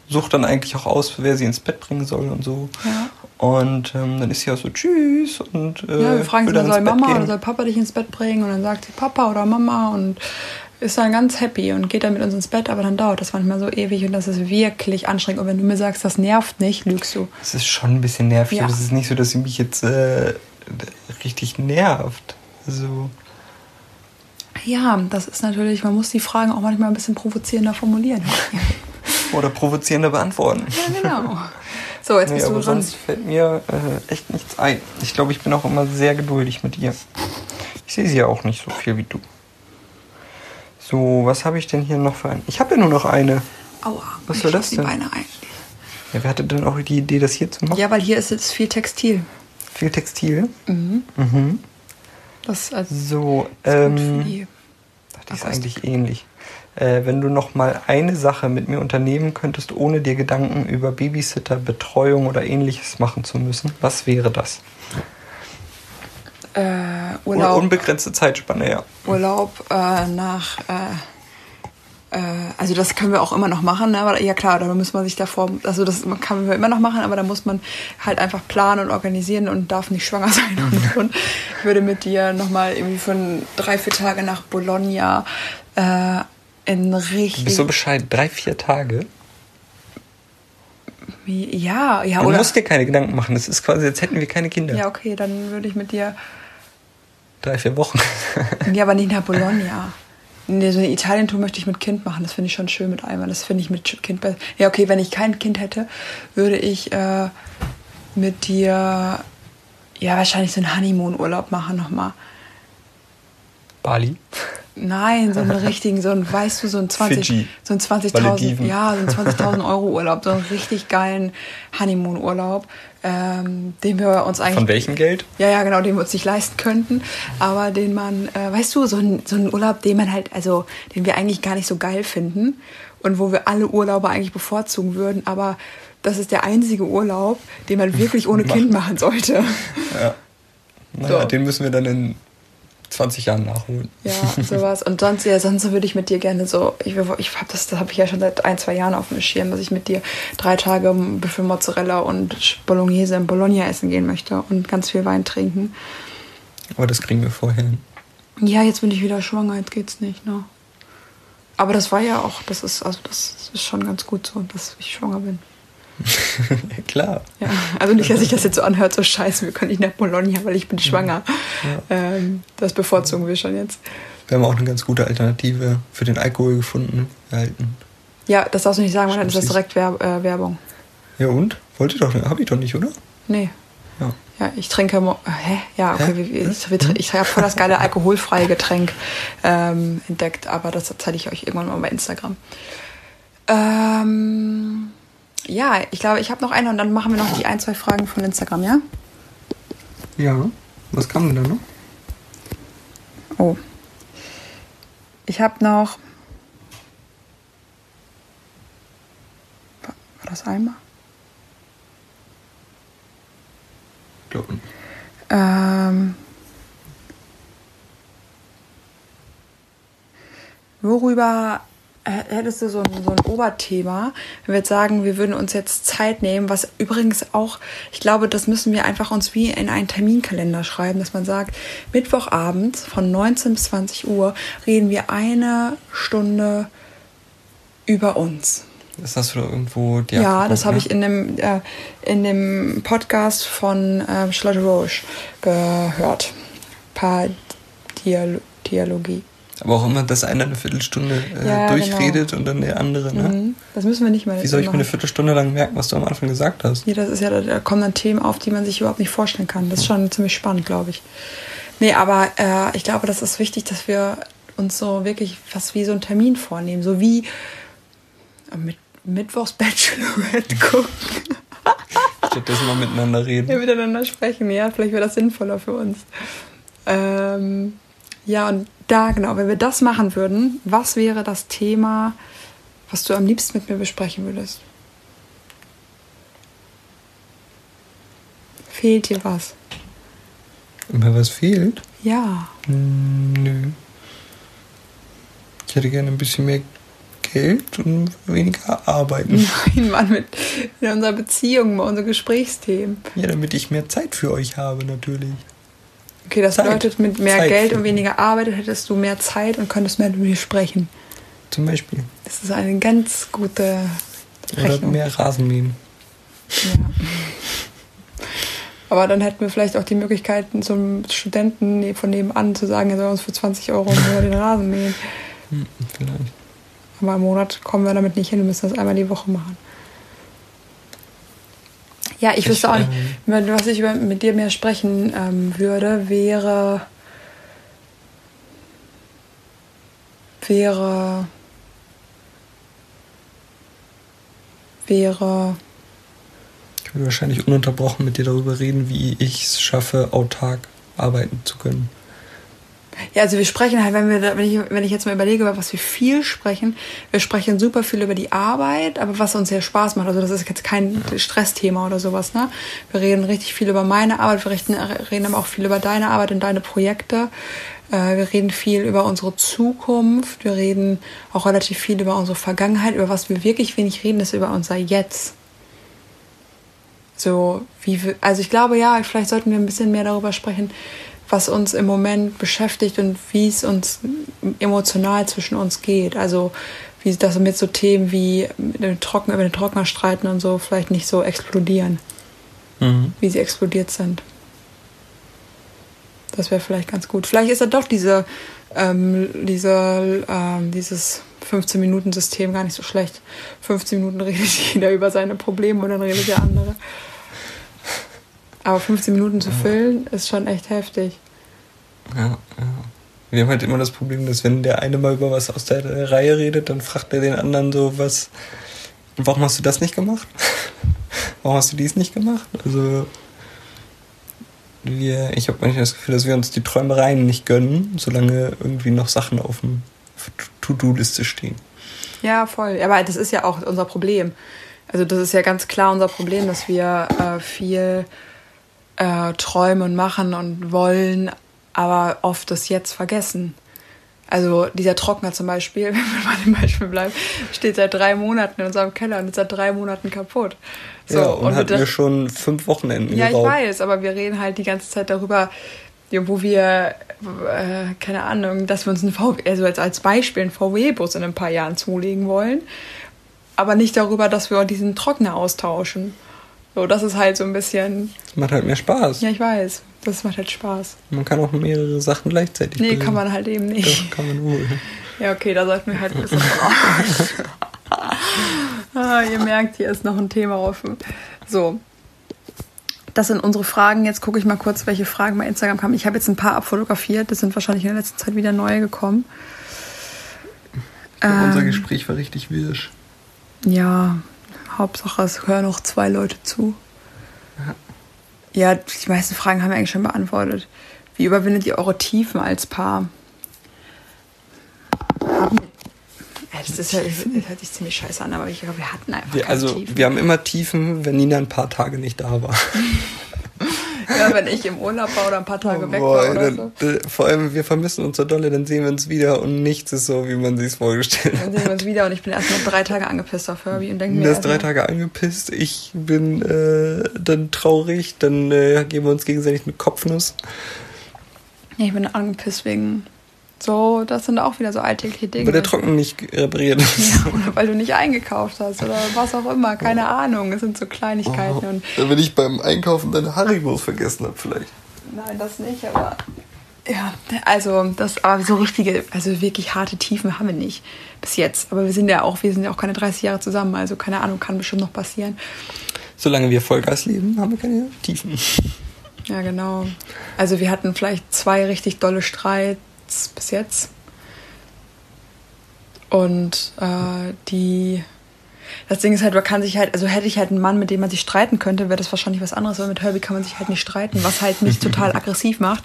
sucht dann eigentlich auch aus, wer sie ins Bett bringen soll und so. Ja. Und ähm, dann ist sie auch so tschüss und äh, ja, wir fragen sie dann, soll Mama oder soll Papa dich ins Bett bringen und dann sagt sie Papa oder Mama und ist dann ganz happy und geht dann mit uns ins Bett, aber dann dauert das manchmal so ewig und das ist wirklich anstrengend. Und wenn du mir sagst, das nervt nicht, lügst du. Es ist schon ein bisschen nervig, ja. aber es ist nicht so, dass sie mich jetzt äh, richtig nervt. So. Ja, das ist natürlich, man muss die Fragen auch manchmal ein bisschen provozierender formulieren. Oder provozierender beantworten. Ja, genau. So, jetzt nee, bist du aber dran. Sonst fällt mir äh, echt nichts ein. Ich glaube, ich bin auch immer sehr geduldig mit ihr. Ich sehe sie ja auch nicht so viel wie du. So, was habe ich denn hier noch für eine? Ich habe ja nur noch eine. Aua, was soll das denn? Beine ein. Ja, wer hatte denn auch die Idee, das hier zu machen? Ja, weil hier ist jetzt viel Textil. Viel Textil? Mhm. Mhm. Das also so, ähm, ist eigentlich ähnlich. Äh, wenn du noch mal eine Sache mit mir unternehmen könntest, ohne dir Gedanken über Babysitter, Betreuung oder ähnliches machen zu müssen, was wäre das? Äh, Urlaub. Unbegrenzte Zeitspanne, ja. Urlaub äh, nach äh, also das können wir auch immer noch machen, ne? aber ja klar, da muss man sich davor, also das kann man immer noch machen, aber da muss man halt einfach planen und organisieren und darf nicht schwanger sein. Und, und ich würde mit dir nochmal irgendwie von drei, vier Tage nach Bologna äh, in richtig... Du bist so Bescheid, drei, vier Tage? Ja, ja. Du oder musst dir keine Gedanken machen, es ist quasi, als hätten wir keine Kinder. Ja, okay, dann würde ich mit dir... Drei, vier Wochen. ja, aber nicht nach Bologna. Nee, so eine Italien-Tour möchte ich mit Kind machen. Das finde ich schon schön mit einmal. Das finde ich mit Kind besser. Ja, okay, wenn ich kein Kind hätte, würde ich äh, mit dir ja wahrscheinlich so einen Honeymoon-Urlaub machen nochmal. Bali? Nein, so einen richtigen, so ein, weißt du, so ein 20, so ein 20.000, ja, so ein 20.000 Euro Urlaub, so einen richtig geilen Honeymoon-Urlaub, ähm, den wir uns eigentlich. Von welchem Geld? Ja, ja, genau, den wir uns nicht leisten könnten, aber den man, äh, weißt du, so ein, so ein Urlaub, den man halt, also, den wir eigentlich gar nicht so geil finden und wo wir alle Urlaube eigentlich bevorzugen würden, aber das ist der einzige Urlaub, den man wirklich ohne Kind machen sollte. Ja. Naja, so. den müssen wir dann in 20 Jahren nachholen. Ja, sowas. Und sonst, ja, sonst würde ich mit dir gerne so, ich, ich habe das, das habe ich ja schon seit ein, zwei Jahren auf dem Schirm, dass ich mit dir drei Tage Büffel Mozzarella und Bolognese in Bologna essen gehen möchte und ganz viel Wein trinken. Aber das kriegen wir vorher hin. Ja, jetzt bin ich wieder schwanger, jetzt geht's nicht, ne? Aber das war ja auch, das ist, also das ist schon ganz gut so, dass ich schwanger bin. klar. Ja, also nicht, dass sich das jetzt so anhört, so scheiße, wir können nicht nach Bologna, weil ich bin schwanger. Ja. Ähm, das bevorzugen wir schon jetzt. Wir haben auch eine ganz gute Alternative für den Alkohol gefunden. Erhalten. Ja, das darfst du nicht sagen, weil dann ist das direkt Werb äh, Werbung. Ja und? Wollte ich doch, hab ich doch nicht, oder? Nee. Ja. Ja, ich trinke. Hä? Ja, okay. Hä? Ich, ich, ich habe voll das geile alkoholfreie Getränk ähm, entdeckt, aber das zeige ich euch irgendwann mal bei Instagram. Ähm, ja, ich glaube, ich habe noch eine und dann machen wir noch die ein, zwei Fragen von Instagram, ja? Ja. Was kam denn da noch? Oh. Ich habe noch. War das einmal? Glaube nicht. Ähm. Worüber hättest du so ein, so ein Oberthema, wenn wir jetzt sagen, wir würden uns jetzt Zeit nehmen, was übrigens auch, ich glaube, das müssen wir einfach uns wie in einen Terminkalender schreiben, dass man sagt, Mittwochabend von 19 bis 20 Uhr reden wir eine Stunde über uns. Das hast du irgendwo die Ja, das habe ne? ich in dem, äh, in dem Podcast von äh, Charlotte Roche gehört. Paar Dial Dialogie. Aber auch immer, dass einer eine Viertelstunde äh, ja, durchredet genau. und dann der andere. Ne? Mhm. Das müssen wir nicht mehr. Wie soll ich mir eine Viertelstunde lang merken, was du am Anfang gesagt hast? Ja, das ist ja, da kommen dann Themen auf, die man sich überhaupt nicht vorstellen kann. Das ist schon ziemlich spannend, glaube ich. Nee, aber äh, ich glaube, das ist wichtig, dass wir uns so wirklich was wie so einen Termin vornehmen. So wie äh, mit Mittwochs Bachelorette gucken. Stattdessen mal miteinander reden. Ja, miteinander sprechen, ja. Vielleicht wäre das sinnvoller für uns. Ähm, ja, und da, genau, wenn wir das machen würden, was wäre das Thema, was du am liebsten mit mir besprechen würdest? Fehlt dir was? Immer was fehlt? Ja. Hm, nö. Ich hätte gerne ein bisschen mehr Geld und weniger arbeiten. Nein, Mann, mit in unserer Beziehung, bei unseren Gesprächsthemen. Ja, damit ich mehr Zeit für euch habe, natürlich. Okay, das Zeit. bedeutet, mit mehr Zeit Geld und weniger Arbeit hättest du mehr Zeit und könntest mehr mit mir sprechen. Zum Beispiel. Das ist eine ganz gute Rechnung. Oder mehr Rasenmähen. Ja. Aber dann hätten wir vielleicht auch die Möglichkeiten, zum Studenten von nebenan zu sagen, er soll uns für 20 Euro im den Rasen mähen. Hm, vielleicht. Aber im Monat kommen wir damit nicht hin, wir müssen das einmal die Woche machen. Ja, ich, ich wüsste auch nicht, ähm, was ich mit dir mehr sprechen ähm, würde, wäre. wäre. wäre. Ich würde wahrscheinlich ununterbrochen mit dir darüber reden, wie ich es schaffe, autark arbeiten zu können. Ja, also wir sprechen halt, wenn wir, wenn ich, wenn ich jetzt mal überlege, über was wir viel sprechen, wir sprechen super viel über die Arbeit, aber was uns sehr Spaß macht. Also das ist jetzt kein Stressthema oder sowas, ne? Wir reden richtig viel über meine Arbeit, wir reden, reden aber auch viel über deine Arbeit und deine Projekte. Äh, wir reden viel über unsere Zukunft, wir reden auch relativ viel über unsere Vergangenheit, über was wir wirklich wenig reden, ist über unser Jetzt. So, wie also ich glaube ja, vielleicht sollten wir ein bisschen mehr darüber sprechen, was uns im Moment beschäftigt und wie es uns emotional zwischen uns geht. Also wie das mit so Themen wie Trocken, über den Trockner streiten und so vielleicht nicht so explodieren, mhm. wie sie explodiert sind. Das wäre vielleicht ganz gut. Vielleicht ist ja doch diese, ähm, diese, ähm, dieses 15-Minuten-System gar nicht so schlecht. 15 Minuten redet jeder über seine Probleme und dann redet der andere. Aber 15 Minuten zu füllen ist schon echt heftig. Ja, ja. Wir haben halt immer das Problem, dass wenn der eine mal über was aus der Reihe redet, dann fragt er den anderen so, was, warum hast du das nicht gemacht? warum hast du dies nicht gemacht? Also, wir, ich habe manchmal das Gefühl, dass wir uns die Träumereien nicht gönnen, solange irgendwie noch Sachen auf dem To-Do-Liste stehen. Ja, voll. Aber das ist ja auch unser Problem. Also das ist ja ganz klar unser Problem, dass wir äh, viel äh, träumen und machen und wollen, aber oft das Jetzt vergessen. Also dieser Trockner zum Beispiel, wenn wir bei dem Beispiel bleiben, steht seit drei Monaten in unserem Keller und ist seit drei Monaten kaputt. So, ja, und, und hatten wir schon fünf Wochenenden Ja, geraubt. ich weiß, aber wir reden halt die ganze Zeit darüber, wo wir, äh, keine Ahnung, dass wir uns ein VW, also als Beispiel einen VW-Bus in ein paar Jahren zulegen wollen, aber nicht darüber, dass wir diesen Trockner austauschen. So, das ist halt so ein bisschen. Das macht halt mehr Spaß. Ja, ich weiß. Das macht halt Spaß. Man kann auch mehrere Sachen gleichzeitig Nee, bilden. kann man halt eben nicht. Doch, kann man wohl. Ja, okay, da sollten wir halt ein bisschen ah, ihr merkt, hier ist noch ein Thema offen. So. Das sind unsere Fragen. Jetzt gucke ich mal kurz, welche Fragen bei Instagram kamen. Ich habe jetzt ein paar abfotografiert. Das sind wahrscheinlich in der letzten Zeit wieder neue gekommen. Ähm, unser Gespräch war richtig wirsch. Ja, Hauptsache, es hören noch zwei Leute zu. Ja. ja, die meisten Fragen haben wir eigentlich schon beantwortet. Wie überwindet ihr eure Tiefen als Paar? Das, ist ja, das hört sich ziemlich scheiße an, aber ich glaube, wir hatten einfach wir, Also, Tiefen. wir haben immer Tiefen, wenn Nina ein paar Tage nicht da war. ja, wenn ich im Urlaub war oder ein paar Tage oh, weg war oder dann, so. Vor allem, wir vermissen uns so dolle, dann sehen wir uns wieder und nichts ist so, wie man sich vorgestellt hat. Dann sehen wir uns wieder und ich bin erst mal drei Tage angepisst auf Herbie und denke mir. Er ist drei Tage angepisst, ich bin äh, dann traurig, dann äh, geben wir uns gegenseitig eine Kopfnuss. Ja, ich bin angepisst wegen so, das sind auch wieder so alltägliche Dinge. Weil der Trocken nicht repariert ist. Ja, oder weil du nicht eingekauft hast oder was auch immer, keine oh. Ahnung. Es sind so Kleinigkeiten. Oh. Und Wenn ich beim Einkaufen deine Haribos vergessen habe, vielleicht. Nein, das nicht, aber ja, also das, aber so richtige, also wirklich harte Tiefen haben wir nicht bis jetzt. Aber wir sind ja auch, wir sind ja auch keine 30 Jahre zusammen, also keine Ahnung, kann bestimmt noch passieren. Solange wir Vollgas leben, haben wir keine Tiefen. Ja, genau. Also wir hatten vielleicht zwei richtig dolle Streits bis jetzt. Und äh, die. Das Ding ist halt, man kann sich halt, also hätte ich halt einen Mann, mit dem man sich streiten könnte, wäre das wahrscheinlich was anderes, weil mit Herbie kann man sich halt nicht streiten, was halt mich total aggressiv macht,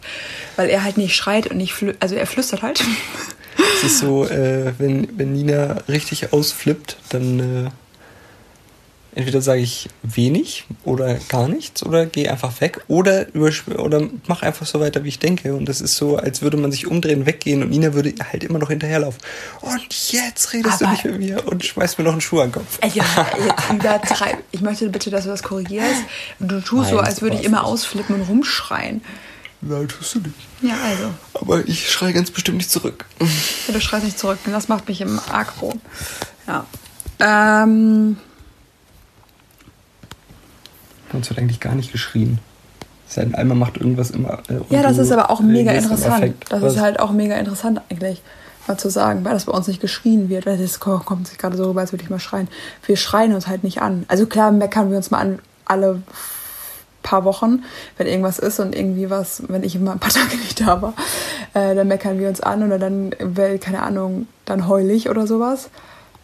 weil er halt nicht schreit und nicht, also er flüstert halt. Es ist so, äh, wenn, wenn Nina richtig ausflippt, dann äh, entweder sage ich wenig oder gar nichts oder gehe einfach weg oder, oder mach einfach so weiter, wie ich denke. Und das ist so, als würde man sich umdrehen, weggehen und Nina würde halt immer noch hinterherlaufen. Und jetzt redest Aber du nicht mit mir und schmeißt mir noch einen Schuh an den Kopf. Ja, jetzt übertreib. Ich möchte bitte, dass du das korrigierst. Du tust Nein, so, als würde ich immer nicht. ausflippen und rumschreien. Nein, tust du nicht. Ja, also. Aber ich schreie ganz bestimmt nicht zurück. Ja, du schreist nicht zurück. Das macht mich im Agro. Ja. Ähm. Uns wird eigentlich gar nicht geschrien. Sein Alma macht irgendwas immer. Äh, ja, das ist aber auch mega interessant. Das Was? ist halt auch mega interessant eigentlich, mal zu sagen, weil das bei uns nicht geschrien wird. Weil das kommt sich gerade so rüber, als würde ich mal schreien. Wir schreien uns halt nicht an. Also klar meckern wir uns mal an alle paar Wochen, wenn irgendwas ist und irgendwie was, wenn ich immer ein paar Tage nicht da war, äh, dann meckern wir uns an oder dann, keine Ahnung, dann heul ich oder sowas.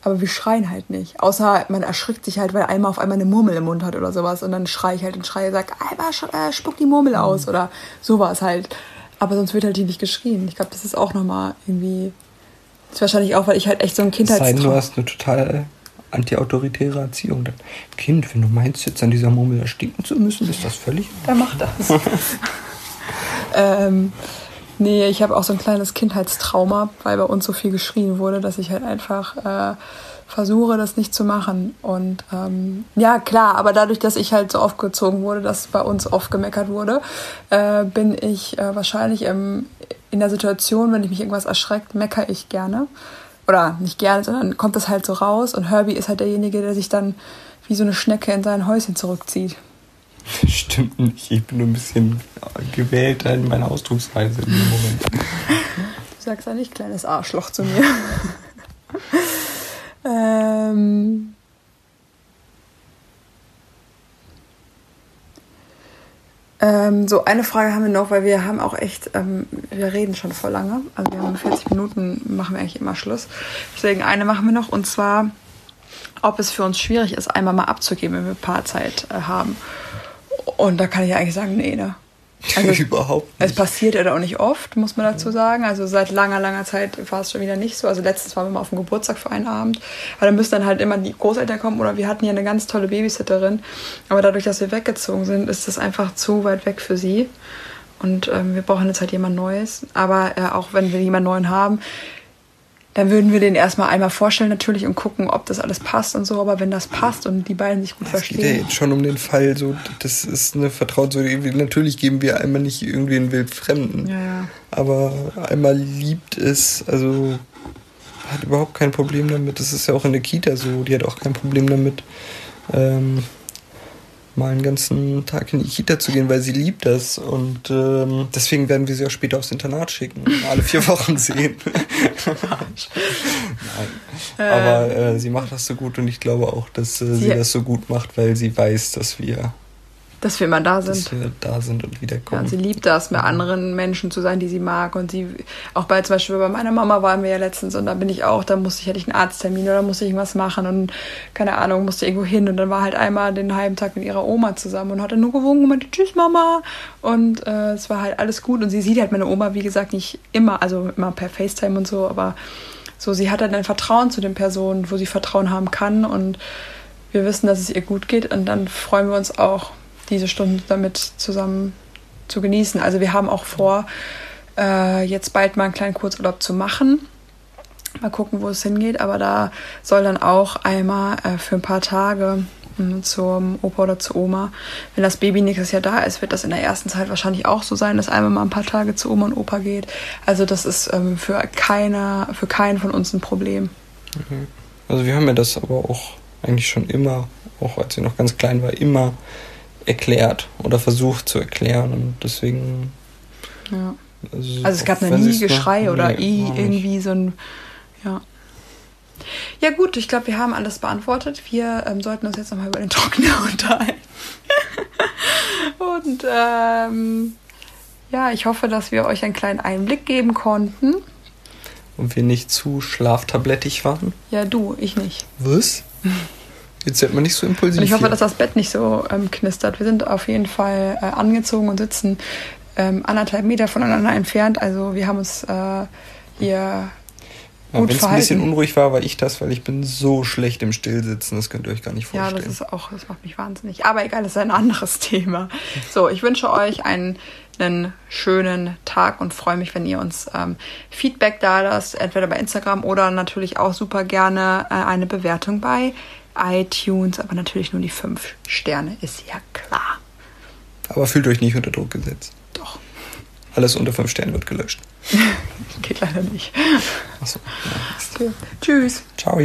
Aber wir schreien halt nicht. Außer man erschrickt sich halt, weil einmal auf einmal eine Murmel im Mund hat oder sowas. Und dann schreie ich halt und schreie, sag, Alba, äh, spuck die Murmel mhm. aus oder sowas halt. Aber sonst wird halt die nicht geschrien. Ich glaube, das ist auch nochmal irgendwie. Das ist wahrscheinlich auch, weil ich halt echt so ein Kindheitstraum... Sei du hast eine total antiautoritäre Erziehung. Dann, kind, wenn du meinst, jetzt an dieser Murmel erstinken zu müssen, ist das völlig... Dann mach das. ähm, Nee, ich habe auch so ein kleines Kindheitstrauma, weil bei uns so viel geschrien wurde, dass ich halt einfach äh, versuche, das nicht zu machen. Und ähm, ja, klar, aber dadurch, dass ich halt so aufgezogen wurde, dass bei uns oft gemeckert wurde, äh, bin ich äh, wahrscheinlich im, in der Situation, wenn ich mich irgendwas erschreckt, meckere ich gerne. Oder nicht gerne, sondern kommt das halt so raus. Und Herbie ist halt derjenige, der sich dann wie so eine Schnecke in sein Häuschen zurückzieht. Stimmt nicht. Ich bin nur ein bisschen gewählt in meiner Ausdrucksweise im Moment. Du sagst ja nicht kleines Arschloch zu mir. ähm. Ähm, so, eine Frage haben wir noch, weil wir haben auch echt, ähm, wir reden schon voll lange. Also wir haben 40 Minuten, machen wir eigentlich immer Schluss. Deswegen eine machen wir noch und zwar, ob es für uns schwierig ist, einmal mal abzugeben, wenn wir Paarzeit äh, haben. Und da kann ich eigentlich sagen, nee, ne? Also Überhaupt nicht. Es passiert ja auch nicht oft, muss man dazu sagen. Also seit langer, langer Zeit war es schon wieder nicht so. Also letztens waren wir mal auf dem Geburtstag für einen Abend. Aber dann müssen dann halt immer die Großeltern kommen oder wir hatten ja eine ganz tolle Babysitterin. Aber dadurch, dass wir weggezogen sind, ist das einfach zu weit weg für sie. Und ähm, wir brauchen jetzt halt jemand Neues. Aber äh, auch wenn wir jemand Neuen haben, dann würden wir den erstmal einmal vorstellen natürlich und gucken, ob das alles passt und so. Aber wenn das passt und die beiden sich gut das verstehen. Es geht ja jetzt schon um den Fall, so das ist eine Vertraut so natürlich geben wir einmal nicht irgendwie einen Wildfremden. Ja, ja. Aber einmal liebt es, also hat überhaupt kein Problem damit. Das ist ja auch in der Kita so, die hat auch kein Problem damit. Ähm, mal einen ganzen Tag in die Kita zu gehen, weil sie liebt das. Und ähm, deswegen werden wir sie auch später aufs Internat schicken. Alle vier Wochen sehen. Nein. Aber äh, sie macht das so gut und ich glaube auch, dass äh, sie, sie das so gut macht, weil sie weiß, dass wir dass wir immer da sind. Dass wir da sind und wiederkommen. Ja, sie liebt das, mit anderen Menschen zu sein, die sie mag. Und sie, auch bei zum Beispiel bei meiner Mama waren wir ja letztens und da bin ich auch, da musste ich, hatte ich einen Arzttermin oder musste ich irgendwas machen und keine Ahnung, musste irgendwo hin. Und dann war halt einmal den halben Tag mit ihrer Oma zusammen und hatte nur gewunken und meinte, tschüss Mama. Und äh, es war halt alles gut. Und sie sieht halt meine Oma, wie gesagt, nicht immer, also immer per FaceTime und so, aber so, sie hat halt ein Vertrauen zu den Personen, wo sie Vertrauen haben kann und wir wissen, dass es ihr gut geht und dann freuen wir uns auch, diese Stunden damit zusammen zu genießen. Also wir haben auch vor, äh, jetzt bald mal einen kleinen Kurzurlaub zu machen. Mal gucken, wo es hingeht. Aber da soll dann auch einmal äh, für ein paar Tage mh, zum Opa oder zur Oma. Wenn das Baby nächstes Jahr da ist, wird das in der ersten Zeit wahrscheinlich auch so sein, dass einmal mal ein paar Tage zu Oma und Opa geht. Also das ist ähm, für keiner, für keinen von uns ein Problem. Also wir haben ja das aber auch eigentlich schon immer, auch als sie noch ganz klein war, immer erklärt oder versucht zu erklären und deswegen. Ja. Also, Also es gab noch nie Geschrei oder Nee, irgendwie so ein ja. Ja gut, ich glaube, wir haben alles beantwortet. Wir ähm, sollten uns jetzt nochmal über den Trockner unterhalten. Und ähm, ja, ich hoffe, dass wir euch einen kleinen Einblick geben konnten. Und wir nicht zu schlaftablettig waren. Ja, du, ich nicht. Was? Jetzt wird man nicht so impulsiv. Und ich hoffe, hier. dass das Bett nicht so ähm, knistert. Wir sind auf jeden Fall äh, angezogen und sitzen ähm, anderthalb Meter voneinander entfernt. Also wir haben uns äh, hier Ja, Wenn es ein bisschen unruhig war, war ich das, weil ich bin so schlecht im Stillsitzen, das könnt ihr euch gar nicht Ja, vorstellen. das ist auch, das macht mich wahnsinnig. Aber egal, das ist ein anderes Thema. So, ich wünsche euch einen, einen schönen Tag und freue mich, wenn ihr uns ähm, Feedback da lasst, entweder bei Instagram oder natürlich auch super gerne äh, eine Bewertung bei iTunes, aber natürlich nur die fünf Sterne, ist ja klar. Aber fühlt euch nicht unter Druck gesetzt. Doch, Alles unter fünf Sternen wird gelöscht. geht leider nicht. Achso. Ja. Okay. Tschüss. Ciao.